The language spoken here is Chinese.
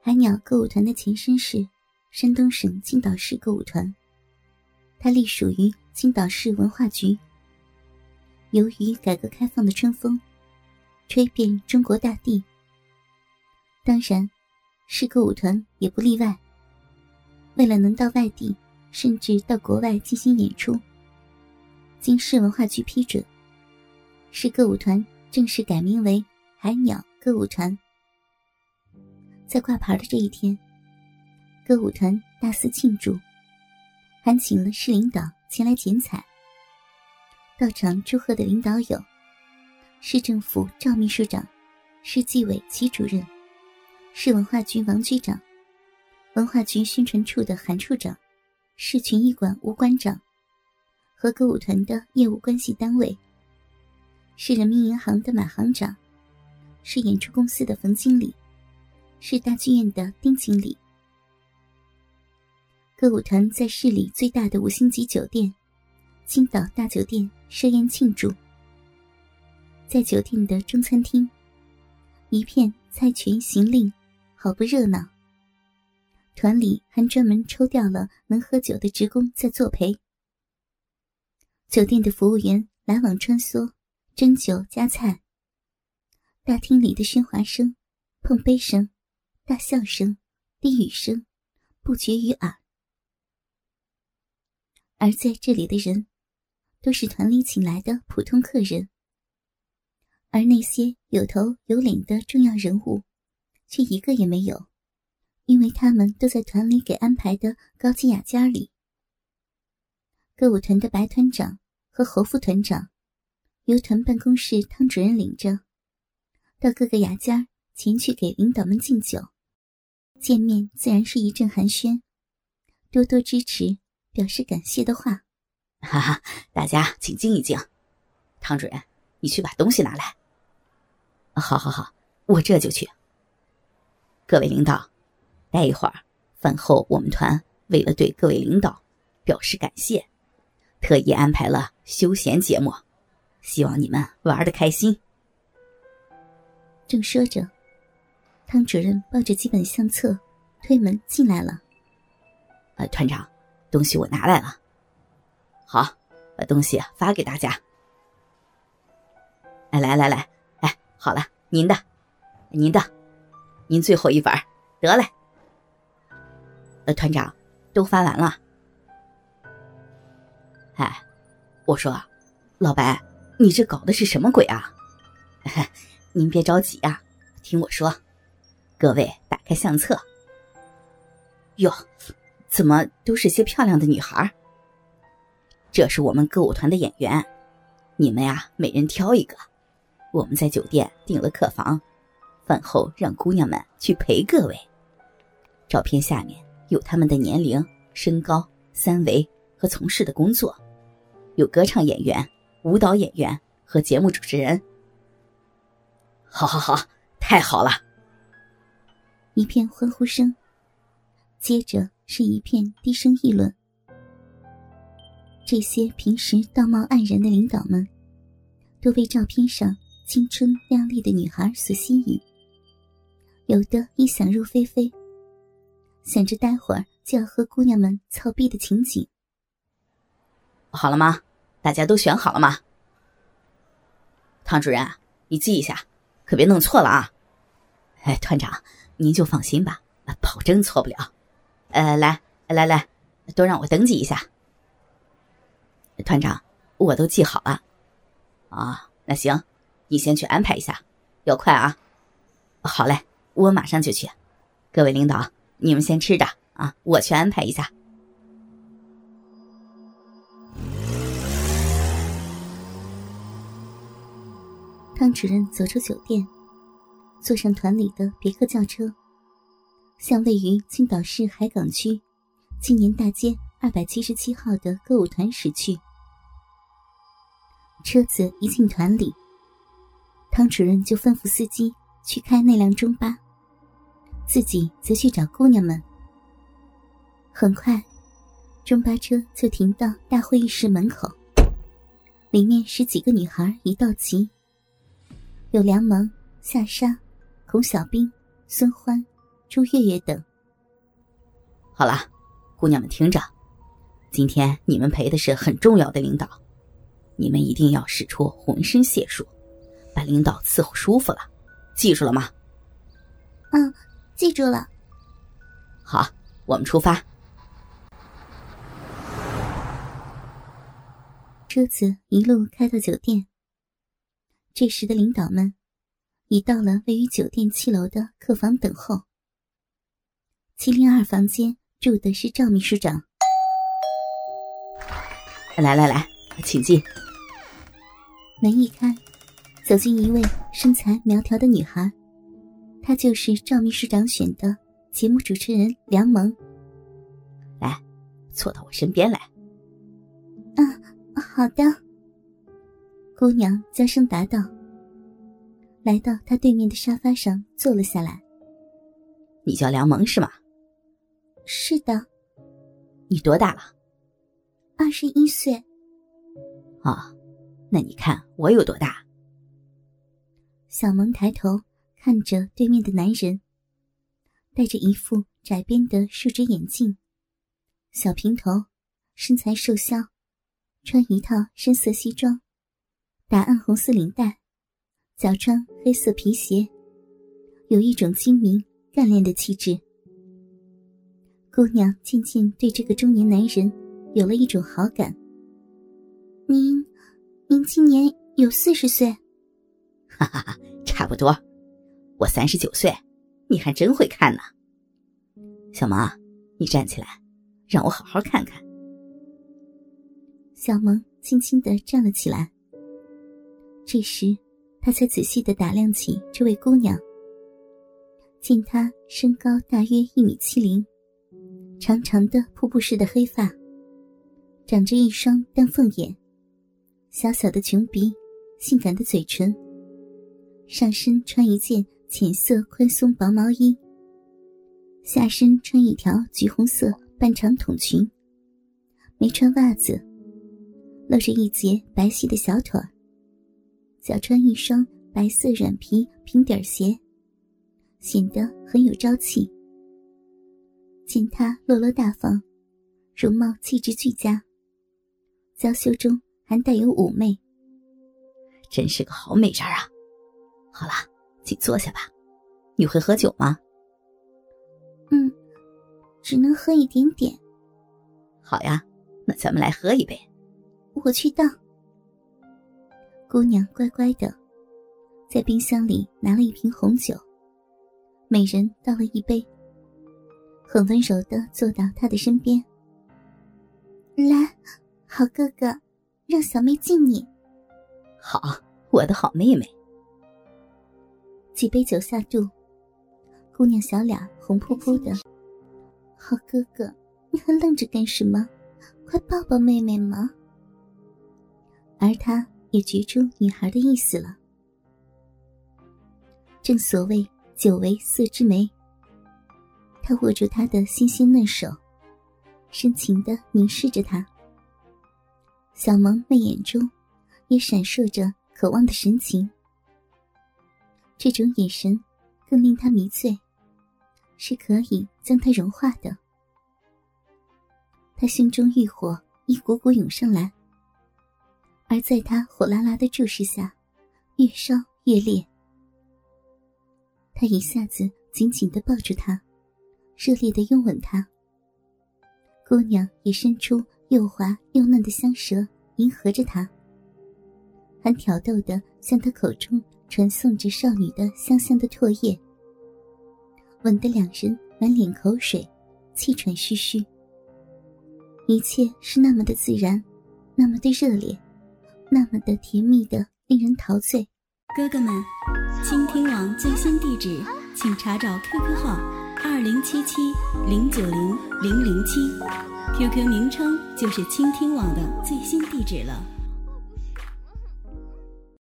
海鸟歌舞团的前身是山东省青岛市歌舞团，它隶属于青岛市文化局。由于改革开放的春风吹遍中国大地，当然，市歌舞团也不例外。为了能到外地，甚至到国外进行演出，经市文化局批准，市歌舞团正式改名为海鸟歌舞团。在挂牌的这一天，歌舞团大肆庆祝，还请了市领导前来剪彩。到场祝贺的领导有：市政府赵秘书长、市纪委齐主任、市文化局王局长、文化局宣传处的韩处长、市群艺馆吴馆长和歌舞团的业务关系单位、市人民银行的马行长、市演出公司的冯经理。是大剧院的丁经理。歌舞团在市里最大的五星级酒店——青岛大酒店设宴庆祝。在酒店的中餐厅，一片菜群行令，好不热闹。团里还专门抽调了能喝酒的职工在作陪。酒店的服务员来往穿梭，斟酒夹菜。大厅里的喧哗声、碰杯声。大笑声、低语声不绝于耳，而在这里的人，都是团里请来的普通客人，而那些有头有脸的重要人物，却一个也没有，因为他们都在团里给安排的高级雅间里。歌舞团的白团长和侯副团长，由团办公室汤主任领着，到各个雅间前去给领导们敬酒。见面自然是一阵寒暄，多多支持，表示感谢的话。哈哈，大家请静一静。唐主任，你去把东西拿来。好好好，我这就去。各位领导，待一会儿饭后，我们团为了对各位领导表示感谢，特意安排了休闲节目，希望你们玩的开心。正说着。汤主任抱着几本相册，推门进来了。呃，团长，东西我拿来了。好，把东西发给大家。哎，来来来，哎，好了，您的，您的，您最后一本，得嘞。呃，团长，都发完了。哎，我说，老白，你这搞的是什么鬼啊？您别着急呀，听我说。各位打开相册，哟，怎么都是些漂亮的女孩？这是我们歌舞团的演员，你们呀，每人挑一个。我们在酒店订了客房，饭后让姑娘们去陪各位。照片下面有他们的年龄、身高、三围和从事的工作，有歌唱演员、舞蹈演员和节目主持人。好，好，好，太好了！一片欢呼声，接着是一片低声议论。这些平时道貌岸然的领导们，都被照片上青春靓丽的女孩所吸引，有的已想入非非，想着待会儿就要和姑娘们操逼的情景。好了吗？大家都选好了吗？唐主任，你记一下，可别弄错了啊！哎，团长。您就放心吧，保证错不了。呃，来来来，都让我登记一下。团长，我都记好了。啊，那行，你先去安排一下，要快啊。好嘞，我马上就去。各位领导，你们先吃着啊，我去安排一下。汤主任走出酒店。坐上团里的别克轿车，向位于青岛市海港区青年大街二百七十七号的歌舞团驶去。车子一进团里，汤主任就吩咐司机去开那辆中巴，自己则去找姑娘们。很快，中巴车就停到大会议室门口，里面十几个女孩一道齐，有梁萌、夏莎。孔小兵、孙欢、朱月月等。好了，姑娘们听着，今天你们陪的是很重要的领导，你们一定要使出浑身解数，把领导伺候舒服了，记住了吗？嗯，记住了。好，我们出发。车子一路开到酒店。这时的领导们已到了位于酒店七楼的客房等候。七零二房间住的是赵秘书长。来来来，请进。门一开，走进一位身材苗条的女孩，她就是赵秘书长选的节目主持人梁萌。来，坐到我身边来。嗯，好的。姑娘娇声答道，来到他对面的沙发上坐了下来。你叫梁萌是吗？是的。你多大了？二十一岁。啊，那你看我有多大？小萌抬头看着对面的男人，戴着一副窄边的树脂眼镜，小平头，身材瘦削。穿一套深色西装，打暗红色领带，脚穿黑色皮鞋，有一种精明干练的气质。姑娘渐渐对这个中年男人有了一种好感。您，您今年有四十岁？哈哈哈，差不多。我三十九岁，你还真会看呢。小萌，你站起来，让我好好看看。小萌轻轻的站了起来。这时，他才仔细的打量起这位姑娘。见她身高大约一米七零，长长的瀑布似的黑发，长着一双丹凤眼，小小的琼鼻，性感的嘴唇。上身穿一件浅色宽松薄毛衣，下身穿一条橘红色半长筒裙，没穿袜子。露着一截白皙的小腿脚穿一双白色软皮平底鞋，显得很有朝气。见她落落大方，容貌气质俱佳，娇羞中还带有妩媚，真是个好美人啊！好啦，请坐下吧。你会喝酒吗？嗯，只能喝一点点。好呀，那咱们来喝一杯。我去倒。姑娘乖乖的，在冰箱里拿了一瓶红酒，每人倒了一杯，很温柔的坐到他的身边。来，好哥哥，让小妹敬你。好，我的好妹妹。几杯酒下肚，姑娘小脸红扑扑的。好哥哥，你还愣着干什么？快抱抱妹妹嘛！而他也觉出女孩的意思了。正所谓酒为色之媒，他握住她的纤纤嫩手，深情的凝视着她。小萌媚眼中也闪烁着渴望的神情。这种眼神更令他迷醉，是可以将他融化的。他心中欲火一股股涌上来。而在他火辣辣的注视下，越烧越烈。他一下子紧紧的抱住她，热烈的拥吻她。姑娘也伸出又滑又嫩的香舌，迎合着他，还挑逗的向他口中传送着少女的香香的唾液。吻得两人满脸口水，气喘吁吁。一切是那么的自然，那么的热烈。那么的甜蜜的，令人陶醉。哥哥们，倾听网最新地址，请查找 QQ 号二零七七零九零零零七，QQ 名称就是倾听网的最新地址了。